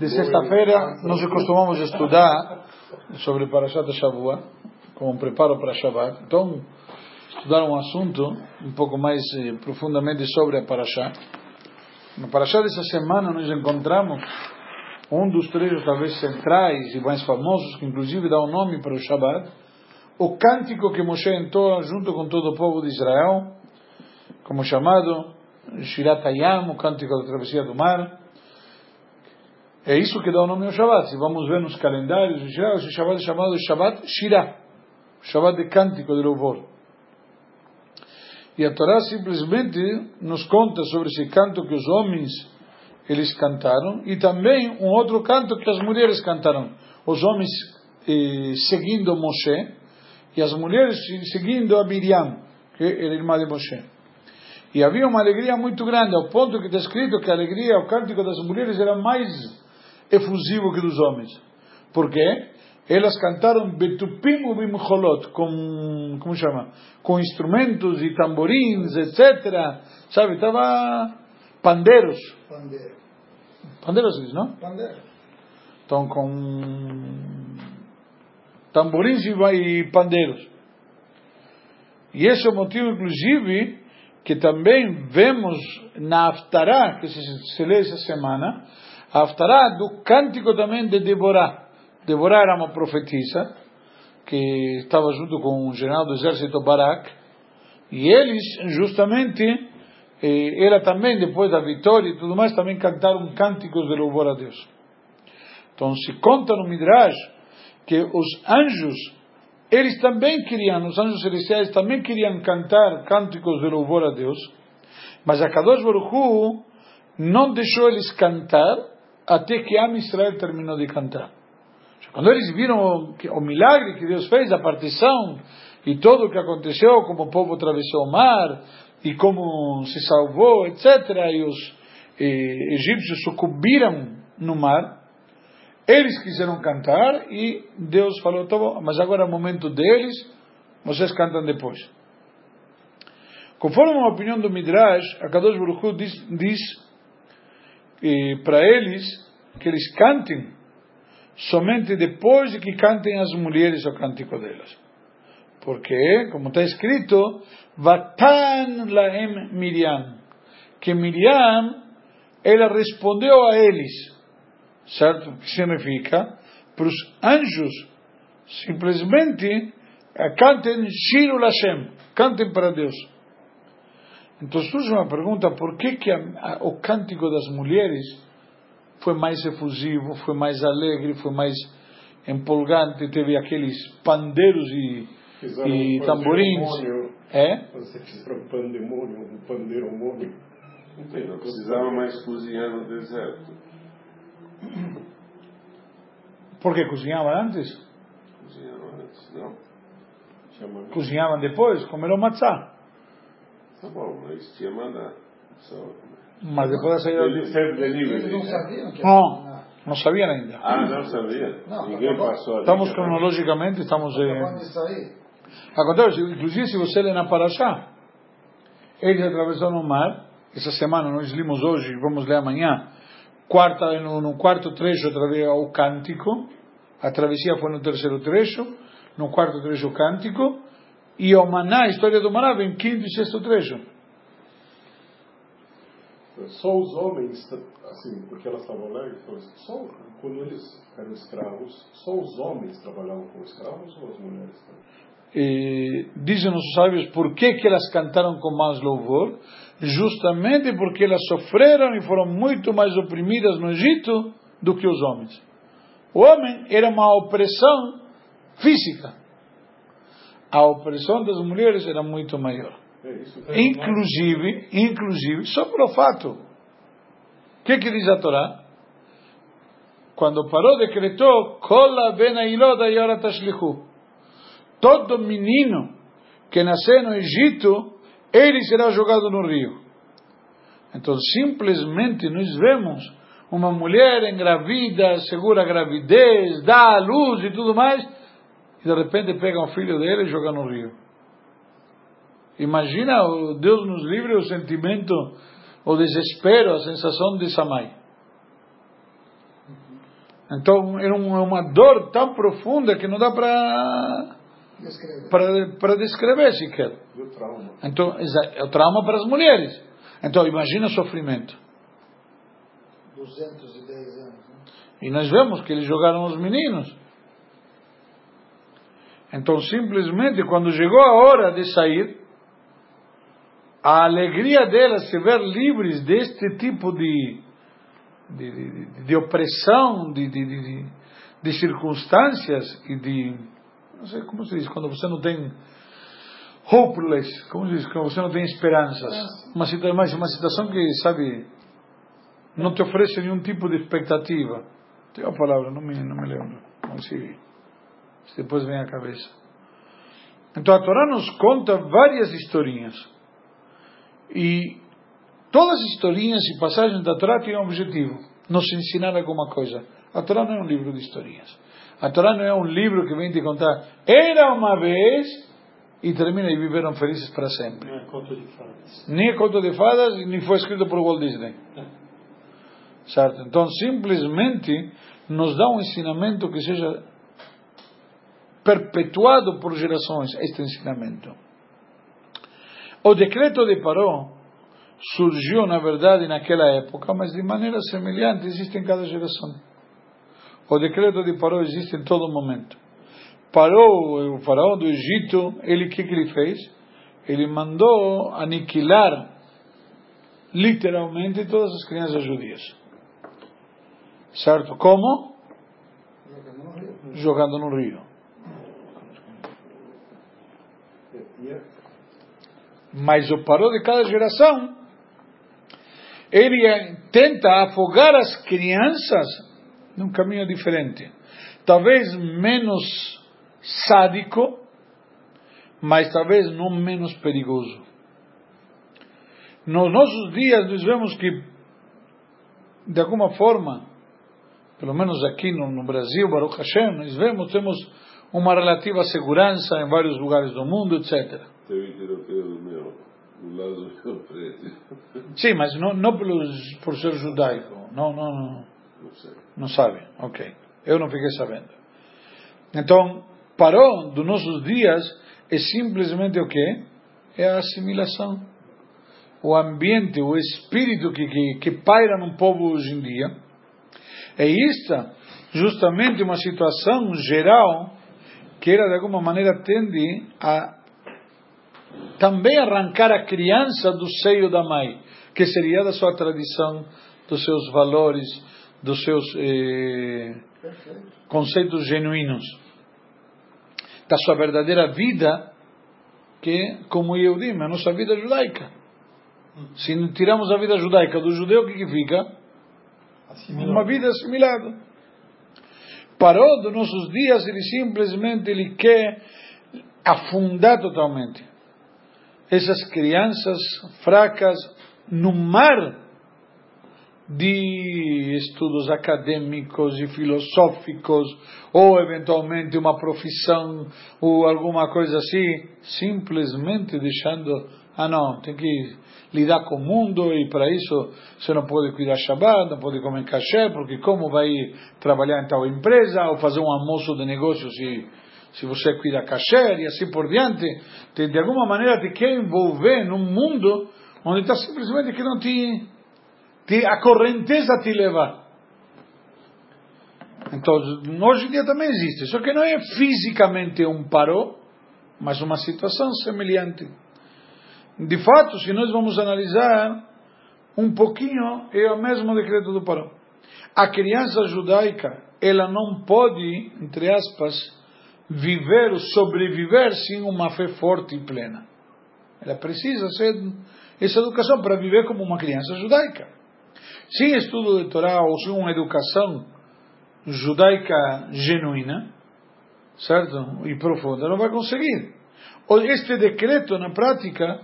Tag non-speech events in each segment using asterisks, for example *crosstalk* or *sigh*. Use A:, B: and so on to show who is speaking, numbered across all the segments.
A: De sexta-feira, nós costumamos estudar sobre Parashat Shavua, como um preparo para Shabbat. Então, estudar um assunto um pouco mais eh, profundamente sobre a Parashat. Na Parashat dessa semana, nós encontramos um dos trechos talvez centrais e mais famosos, que inclusive dá o um nome para o Shabbat, o cântico que Moshe entoa junto com todo o povo de Israel, como chamado Shirat Hayam, o cântico da travessia do mar. É isso que dá o nome ao Shabbat. Se vamos ver nos calendários esse Shabbat é chamado Shabbat Shirah, Shabbat de cântico de louvor. E a Torá simplesmente nos conta sobre esse canto que os homens eles cantaram e também um outro canto que as mulheres cantaram. Os homens eh, seguindo Moshe e as mulheres seguindo a Miriam, que era irmã de Moshe. E havia uma alegria muito grande, ao ponto que está escrito que a alegria, o cântico das mulheres era mais efusivo que dos homens. Por quê? Elas cantaram betupim u bimcholot, com, como chama? Com instrumentos e tamborins, etc. Sabe, estava pandeiros. Pandeiro. Pandeiros, não? Pandeiro. Então, com tamborins e pandeiros. E esse é o motivo, inclusive, que também vemos na Aftará, que se, se lê essa semana, a Aftará do cântico também de Deborah. Deborah era uma profetisa que estava junto com o general do exército Barak, e eles, justamente, eh, ela também, depois da vitória e tudo mais, também cantaram cânticos de louvor a Deus. Então se conta no Midrash que os anjos eles também queriam, os anjos celestiais também queriam cantar cânticos de louvor a Deus, mas a Kadosh Baruch Hu não deixou eles cantar até que Am Israel terminou de cantar. Quando eles viram o, o milagre que Deus fez, a partição e tudo o que aconteceu, como o povo atravessou o mar e como se salvou, etc., e os eh, egípcios sucumbiram no mar, eles quiseram cantar e Deus falou, mas agora é o momento deles, vocês cantam depois. Conforme a opinião do Midrash, a Kadosh Baruch diz, diz eh, para eles que eles cantem somente depois de que cantem as mulheres o cântico delas. Porque, como está escrito, Vatan laem Miriam, que Miriam, ela respondeu a eles, certo? Que significa para os anjos simplesmente eh, cantem Shiru Lashem, cantem para Deus. Então surge uma pergunta: por que, que a, a, o cântico das mulheres foi mais efusivo, foi mais alegre, foi mais empolgante? Teve aqueles pandeiros e, e tamborins.
B: É? Você fizeram um pandemônio, um pandeiromônio. Não precisava mais cozinhar no deserto.
A: Por que cozinhava antes?
B: Cozinhava antes, não.
A: Cozinhavam depois, comeram matzá.
B: Tá bom, mas tinha maná.
A: Mas depois da saída
B: do Eles
A: não sabiam que Não, não sabiam ainda.
B: Ah, não sabia? Não, Ninguém passou ali.
A: Estamos cronologicamente, estamos... Eh... Acontece, inclusive se você lê na Parashá, eles atravessaram o mar, essa semana nós limos hoje, vamos ler amanhã, quarta, no, no quarto trecho através o cântico, a travessia foi no terceiro trecho, no quarto trecho o cântico, e o maná, a história do maná, vem quinto e sexto trecho.
B: Só os homens, assim, porque elas estavam lá, só quando eles eram escravos, só os homens trabalhavam como escravos ou as mulheres também?
A: E, dizem os sábios por que, que elas cantaram com mais louvor, justamente porque elas sofreram e foram muito mais oprimidas no Egito do que os homens. O homem era uma opressão física. A opressão das mulheres era muito maior. É inclusive, inclusive, só pelo fato. O que, que diz a Torá? Quando parou, decretou: Kola ben yora tashlichu. Todo menino que nascer no Egito ele será jogado no rio. Então, simplesmente nós vemos uma mulher engravida, segura a gravidez, dá a luz e tudo mais, e de repente pega um filho dele e joga no rio. Imagina, Deus nos livre o sentimento, o desespero, a sensação de mãe. Então era uma dor tão profunda que não dá para para descrever sequer.
B: E o trauma?
A: Então é o trauma para as mulheres. Então imagina o sofrimento.
C: 210 anos. Né?
A: E nós vemos que eles jogaram os meninos. Então simplesmente quando chegou a hora de sair, a alegria delas se ver livres deste tipo de de, de, de opressão, de, de, de, circunstâncias e de. Não sei como se diz, quando você não tem. hopeless, como se diz, quando você não tem esperanças. Uma, uma, uma situação que, sabe, não te oferece nenhum tipo de expectativa. Tem uma palavra, não me, não me lembro. Não sei. Depois vem à cabeça. Então a Torá nos conta várias historinhas. E Todas as historinhas e passagens da Torá têm um objetivo: nos ensinar alguma coisa. A Torá não é um livro de historinhas. A Torá não é um livro que vem te contar, era uma vez e termina e viveram felizes para sempre.
C: Não é conto de fadas.
A: Nem é conto de fadas, nem foi escrito por Walt Disney. É. Certo? Então, simplesmente nos dá um ensinamento que seja perpetuado por gerações, este ensinamento. O decreto de Paró surgiu, na verdade, naquela época, mas de maneira semelhante existe em cada geração. O decreto de Paró existe em todo momento. Parou, o faraó do Egito, ele que, que ele fez? Ele mandou aniquilar literalmente todas as crianças judias. Certo? Como? Jogando no rio. Mas o parou de cada geração ele tenta afogar as crianças num caminho diferente. Talvez menos sádico, mas talvez não menos perigoso. Nos nossos dias, nós vemos que, de alguma forma, pelo menos aqui no, no Brasil, Baruch Hashem, nós vemos, temos uma relativa segurança em vários lugares do mundo, etc. Sim, mas não, não pelos, por ser judaico. Não, não, não.
B: Não
A: sabe? Ok. Eu não fiquei sabendo. Então, parou dos nossos dias é simplesmente o quê? É a assimilação. O ambiente, o espírito que, que, que paira no povo hoje em dia. É isto justamente uma situação geral que ela de alguma maneira tende a também arrancar a criança do seio da mãe, que seria da sua tradição, dos seus valores, dos seus eh, conceitos genuínos, da sua verdadeira vida, que, como eu disse, a nossa vida judaica. Se tiramos a vida judaica do judeu, o que, que fica? Assimilado. Uma vida assimilada. Parou dos nossos dias, ele simplesmente ele quer afundar totalmente essas crianças fracas no mar de estudos acadêmicos e filosóficos, ou eventualmente uma profissão, ou alguma coisa assim, simplesmente deixando, ah não, tem que lidar com o mundo e para isso você não pode cuidar Shabbat, não pode comer cachê, porque como vai trabalhar em tal empresa, ou fazer um almoço de negócios e se você cuida kasher e assim por diante, te, de alguma maneira te quer envolver num mundo onde está simplesmente que não te, te, a correnteza te leva. Então, hoje em dia também existe, só que não é fisicamente um paró, mas uma situação semelhante. De fato, se nós vamos analisar um pouquinho, é o mesmo decreto do paró. A criança judaica, ela não pode, entre aspas, viver, sobreviver sem uma fé forte e plena. Ela precisa ser essa educação para viver como uma criança judaica. Sem estudo de Torá ou sem uma educação judaica genuína, certo? E profunda, não vai conseguir. Este decreto, na prática,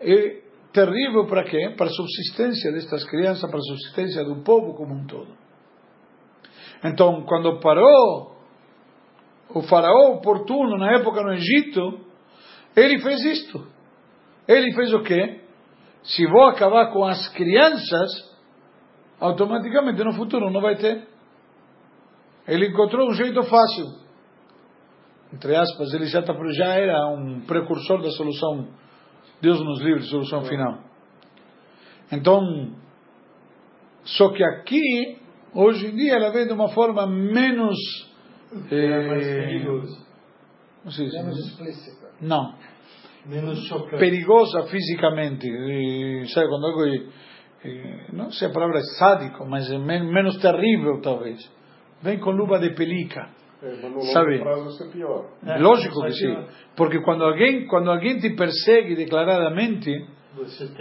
A: é terrível para quê? Para a subsistência destas crianças, para a subsistência do povo como um todo. Então, quando parou o faraó oportuno na época no Egito, ele fez isto. Ele fez o quê? Se vou acabar com as crianças, automaticamente no futuro não vai ter. Ele encontrou um jeito fácil. Entre aspas, ele já, tá, já era um precursor da solução. Deus nos livre, solução final. Então, só que aqui, hoje em dia, ela vem de uma forma menos.
C: É mais
A: eh,
C: perigoso.
A: não sei se-
C: Menos explícita.
A: não.
C: Menos chocante.
A: perigosa fisicamente. E, sabe, quando algo é, é, não sei a palavra é sádico, mas é men- menos terrível talvez. Vem com luva de pelica.
B: É,
A: Sabe?
B: é pior.
C: É,
A: Lógico que sim. Porque quando alguém, quando alguém te persegue declaradamente,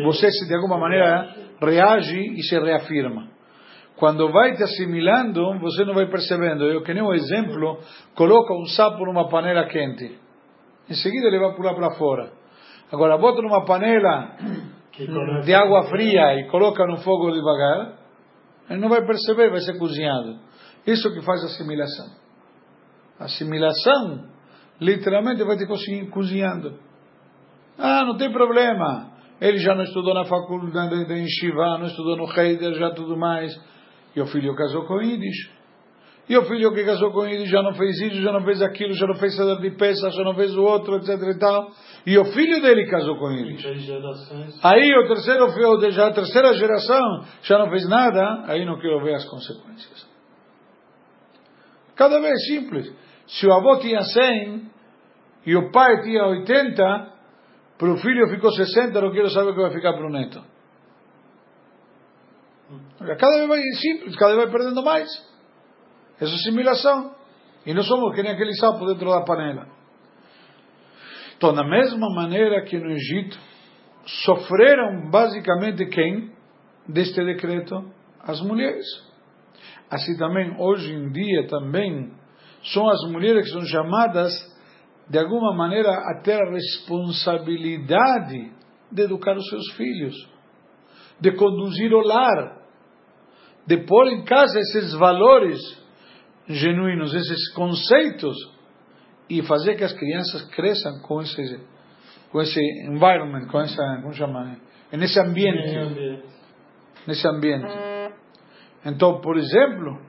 C: Você
A: se de alguma maneira reage e se reafirma. Quando vai te assimilando, você não vai percebendo. Eu que nem um exemplo, coloca um sapo numa panela quente. Em seguida ele vai pular para fora. Agora bota numa panela de água fria e coloca no fogo devagar, ele não vai perceber, vai ser cozinhado. Isso que faz assimilação. Assimilação, literalmente, vai te cozi- cozinhando. Ah, não tem problema. Ele já não estudou na faculdade de Yeshiva, não estudou no Heider, já tudo mais. E o filho casou com Yiddish. E o filho que casou com Yiddish já não fez isso, já não fez aquilo, já não fez Seder de peça, já não fez o outro, etc e tal. E o filho dele casou com Yiddish. Aí o terceiro filho, já a terceira geração, já não fez nada, aí não quero ver as consequências. Cada vez simples. Se o avô tinha 100 e o pai tinha 80, para o filho ficou 60, não quero saber o que vai ficar para o neto. Cada vez vai simples, cada vez vai perdendo mais. Essa é assimilação. E não somos que nem aquele sapo dentro da panela. Então, da mesma maneira que no Egito, sofreram basicamente quem? Deste decreto? As mulheres. Assim também, hoje em dia também, são as mulheres que são chamadas, de alguma maneira, a ter a responsabilidade de educar os seus filhos, de conduzir o lar, de pôr em casa esses valores genuínos, esses conceitos, e fazer que as crianças cresçam com esse, com esse environment, com essa, como chama, nesse
C: Meio
A: ambiente,
C: ambiente.
A: nesse ambiente. Então, por exemplo,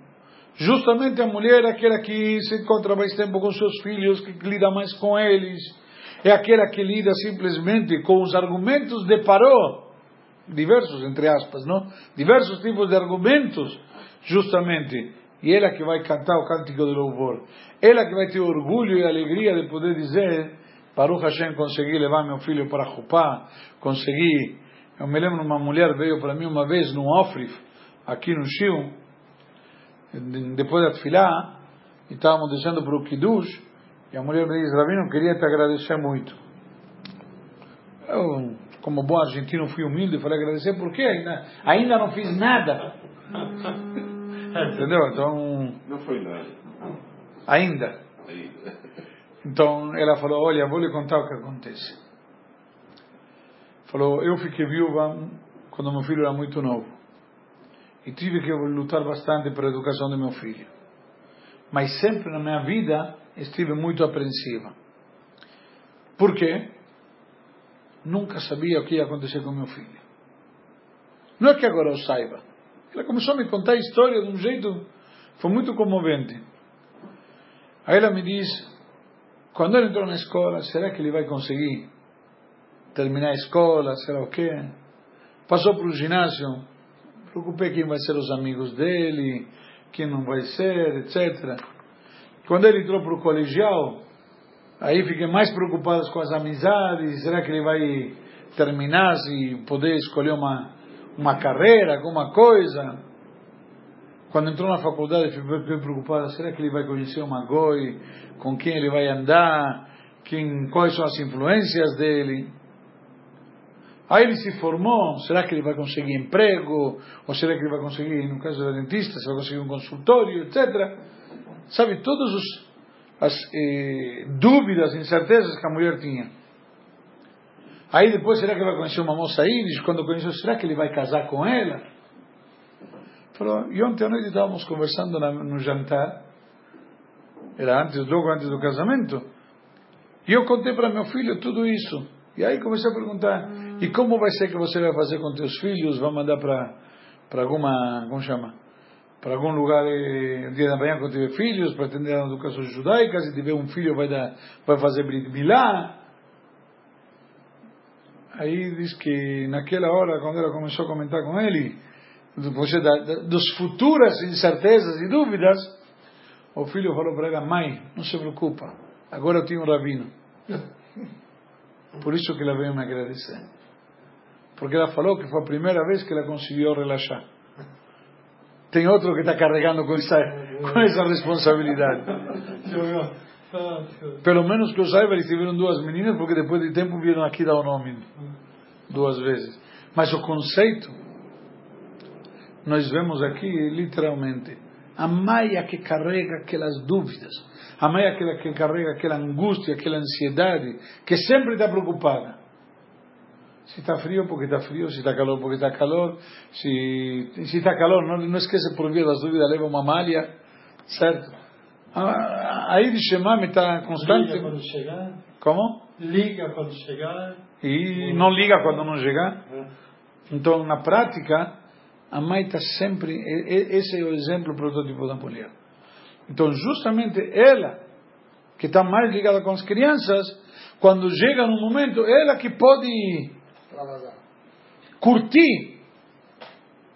A: justamente a mulher é aquela que se encontra mais tempo com seus filhos, que lida mais com eles, é aquela que lida simplesmente com os argumentos de paró, diversos, entre aspas, não? Diversos tipos de argumentos, justamente. E ela que vai cantar o cântico do louvor. Ela que vai ter orgulho e alegria de poder dizer, Baruch Hashem, consegui levar meu filho para Jupá, consegui. Eu me lembro uma mulher veio para mim uma vez num Ofrif, aqui no Chiu, depois da Tfilá, e estávamos descendo para o Kiddush, e a mulher me diz, Rabino, queria te agradecer muito. Eu, como bom argentino, fui humilde e falei agradecer, porque ainda, ainda não fiz nada. *laughs* Entendeu? Então,
D: Não foi nada.
A: ainda. Então ela falou: Olha, vou lhe contar o que acontece. Falou: Eu fiquei viúva quando meu filho era muito novo. E tive que lutar bastante pela educação do meu filho. Mas sempre na minha vida estive muito apreensiva. Por quê? Nunca sabia o que ia acontecer com meu filho. Não é que agora eu saiba. Ela começou a me contar a história de um jeito, foi muito comovente. Aí ela me diz, quando ele entrou na escola, será que ele vai conseguir terminar a escola? Será o quê? Passou para o ginásio, preocupei quem vai ser os amigos dele, quem não vai ser, etc. Quando ele entrou para o colegial, aí fiquei mais preocupado com as amizades, será que ele vai terminar e poder escolher uma, uma carreira, alguma coisa? Quando entrou na faculdade, fiquei preocupado, será que ele vai conhecer uma goi, com quem ele vai andar, quem, quais são as influências dele? Aí ele se formou, será que ele vai conseguir emprego? Ou será que ele vai conseguir, no caso da dentista, se vai conseguir um consultório, etc. Sabe, todas as eh, dúvidas, incertezas que a mulher tinha. Aí depois, será que ele vai conhecer uma moça íris? Quando conheceu, será que ele vai casar com ela? Falou, e ontem à noite estávamos conversando na, no jantar, era antes, logo antes do casamento, e eu contei para meu filho tudo isso. E aí comecei a perguntar, e como vai ser que você vai fazer com teus filhos? Vai mandar para para alguma, como chama? para algum lugar eh, dia da manhã quando tiver filhos, para atender a educação judaica, se tiver um filho vai, dar, vai fazer Brit Milá. Aí diz que naquela hora, quando ela começou a comentar com ele, depois da, da, dos futuras incertezas e dúvidas, o filho falou para ela, mãe, não se preocupa, agora eu tenho um rabino. *laughs* Por isso que ela veio me agradecer. Porque ela falou que foi a primeira vez que ela conseguiu relaxar. Tem outro que está carregando com essa, com essa responsabilidade. Pelo menos que eu saiba, eles tiveram duas meninas, porque depois de tempo vieram aqui dar o nome duas vezes. Mas o conceito, nós vemos aqui literalmente, a maia que carrega aquelas dúvidas, a maia que, que carrega aquela angústia, aquela ansiedade, que sempre está preocupada. Se está frio, porque está frio, se está calor, porque está calor, se, está calor, não, não esqueça por via das dúvidas, leva uma malha, certo? Aí de Shemam está constante.
C: Liga quando chegar.
A: Como?
C: Liga quando chegar.
A: E não liga quando não chegar. Então, na prática, a mãe está sempre. Esse é o exemplo protótipo da mulher. Então, justamente ela, que está mais ligada com as crianças, quando chega no momento, ela que pode curtir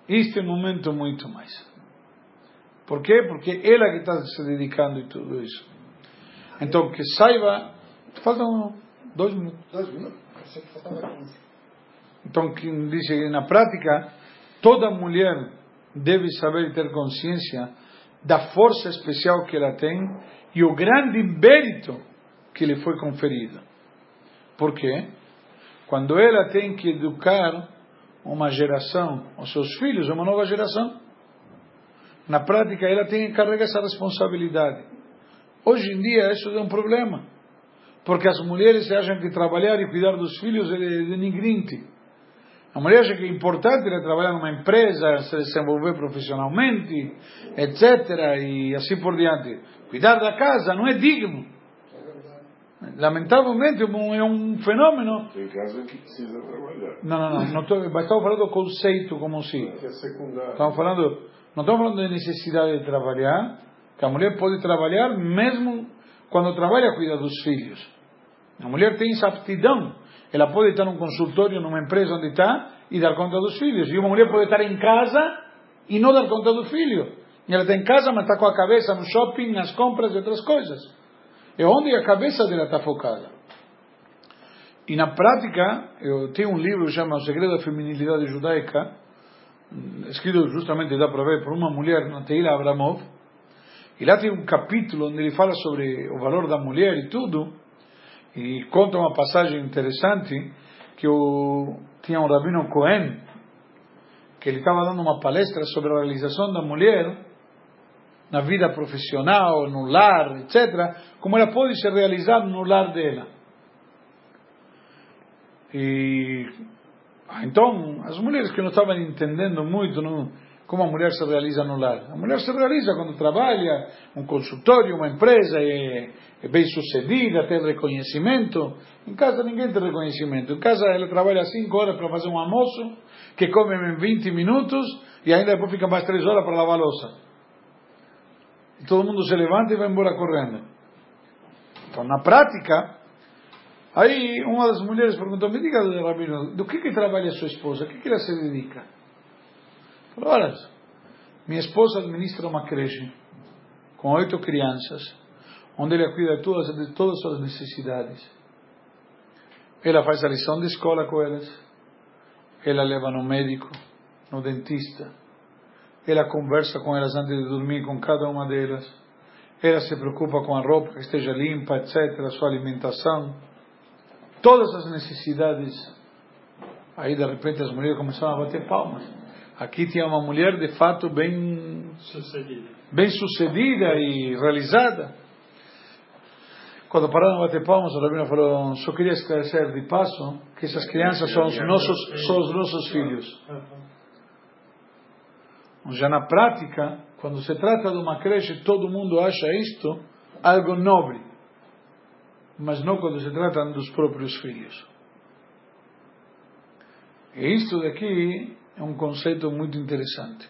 A: este momento muito mais. Por quê? Porque ela que está se dedicando e tudo isso. Então, que saiba. Faltam dois minutos.
D: Dois minutos? Achei que faltava 15.
A: Então, que diz que na prática, toda mulher deve saber e ter consciência da força especial que ela tem e o grande mérito que lhe foi conferido. Por quê? Quando ela tem que educar uma geração, os seus filhos, uma nova geração, na prática, ela tem que carregar essa responsabilidade. Hoje em dia, isso é um problema. Porque as mulheres acham que trabalhar e cuidar dos filhos é denigrante. A mulher acha que é importante ela trabalhar numa empresa, se desenvolver profissionalmente, etc. E assim por diante. Cuidar da casa não é digno. Lamentavelmente é um fenômeno.
B: Tem casa que precisa trabalhar.
A: Não, não, não. não tô, estamos falando do conceito como se.
B: É secundário.
A: Estamos falando não estamos falando de necessidade de trabalhar, que a mulher pode trabalhar mesmo quando trabalha cuida dos filhos. A mulher tem essa aptidão. Ela pode estar num consultório, numa empresa onde está, e dar conta dos filhos. E uma mulher pode estar em casa e não dar conta do filho. E ela está em casa, mas está com a cabeça no shopping, nas compras e outras coisas. É onde a cabeça dela está focada. E na prática, eu tenho um livro que chama O Segredo da Feminilidade Judaica, escrito justamente, dá para ver, por uma mulher, Teila Abramov, e lá tem um capítulo onde ele fala sobre o valor da mulher e tudo, e conta uma passagem interessante, que o, tinha um rabino Cohen, que ele estava dando uma palestra sobre a realização da mulher na vida profissional, no lar, etc., como ela pode se realizar no lar dela. E ah, então, as mulheres que não estavam entendendo muito não, como a mulher se realiza no lar. A mulher se realiza quando trabalha, um consultório, uma empresa, é, é bem sucedida, tem reconhecimento. Em casa ninguém tem reconhecimento. Em casa ela trabalha 5 horas para fazer um almoço, que come em 20 minutos, e ainda depois fica mais 3 horas para lavar a louça. E todo mundo se levanta e vai embora correndo. Então, na prática, Aí uma das mulheres perguntou, me diga, Rabino, do que, que trabalha sua esposa? O que, que ela se dedica? Falou, olha, minha esposa administra uma creche com oito crianças, onde ela cuida todas, de todas as suas necessidades. Ela faz a lição de escola com elas, ela leva no médico, no dentista, ela conversa com elas antes de dormir com cada uma delas, ela se preocupa com a roupa que esteja limpa, etc., a sua alimentação todas as necessidades. Aí de repente as mulheres começaram a bater palmas. Aqui tinha uma mulher de fato bem
C: sucedida,
A: bem sucedida e realizada. Quando pararam de bater palmas, o Rabino falou: só queria esclarecer de passo que essas crianças são os nossos, são os nossos filhos. Já na prática, quando se trata de uma creche, todo mundo acha isto algo nobre mas não quando se trata dos próprios filhos. E isto daqui é um conceito muito interessante.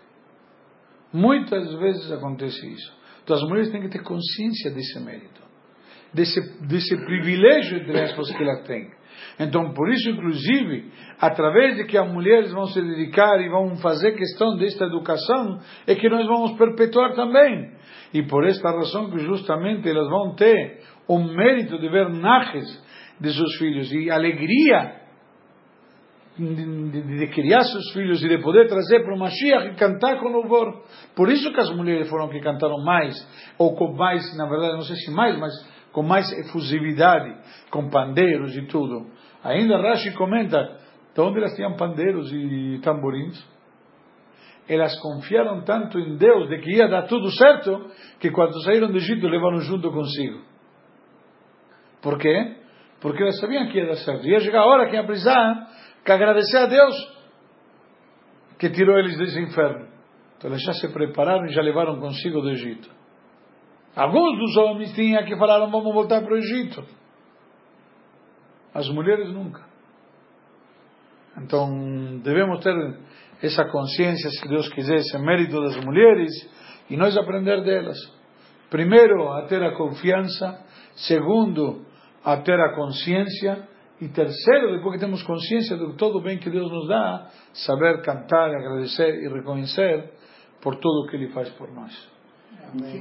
A: Muitas vezes acontece isso. Então as mulheres têm que ter consciência desse mérito, desse, desse privilégio, entre aspas, que elas têm. Então, por isso, inclusive, através de que as mulheres vão se dedicar e vão fazer questão desta educação, é que nós vamos perpetuar também. E por esta razão que justamente elas vão ter o mérito de ver najes de seus filhos e alegria de, de, criar seus filhos e de poder trazer para o Mashiach e cantar com louvor. Por isso que as mulheres foram que cantaram mais, ou com mais, na verdade, não sei se mais, mas com mais efusividade, com pandeiros e tudo. Ainda Rashi comenta, de onde elas tinham pandeiros e tamborins? Elas confiaram tanto em Deus de que ia dar tudo certo, que quando saíram do Egito levaram junto consigo. Por quê? Porque elas sabiam que ia dar certo. Ia chegar a hora que ia precisar que agradecer a Deus que tirou eles desse inferno. Então eles já se prepararam e já levaram consigo do Egito. Alguns dos homens tinham que falaram vamos voltar para o Egito. As mulheres nunca. Então devemos ter essa consciência, se Deus quiser, esse mérito das mulheres e nós aprender delas. Primeiro, a ter a confiança. Segundo, a ter a consciência. E terceiro, depois que temos consciência de todo o bem que Deus nos dá, saber cantar, agradecer e reconhecer por tudo o que Ele faz por nós.
B: Amém.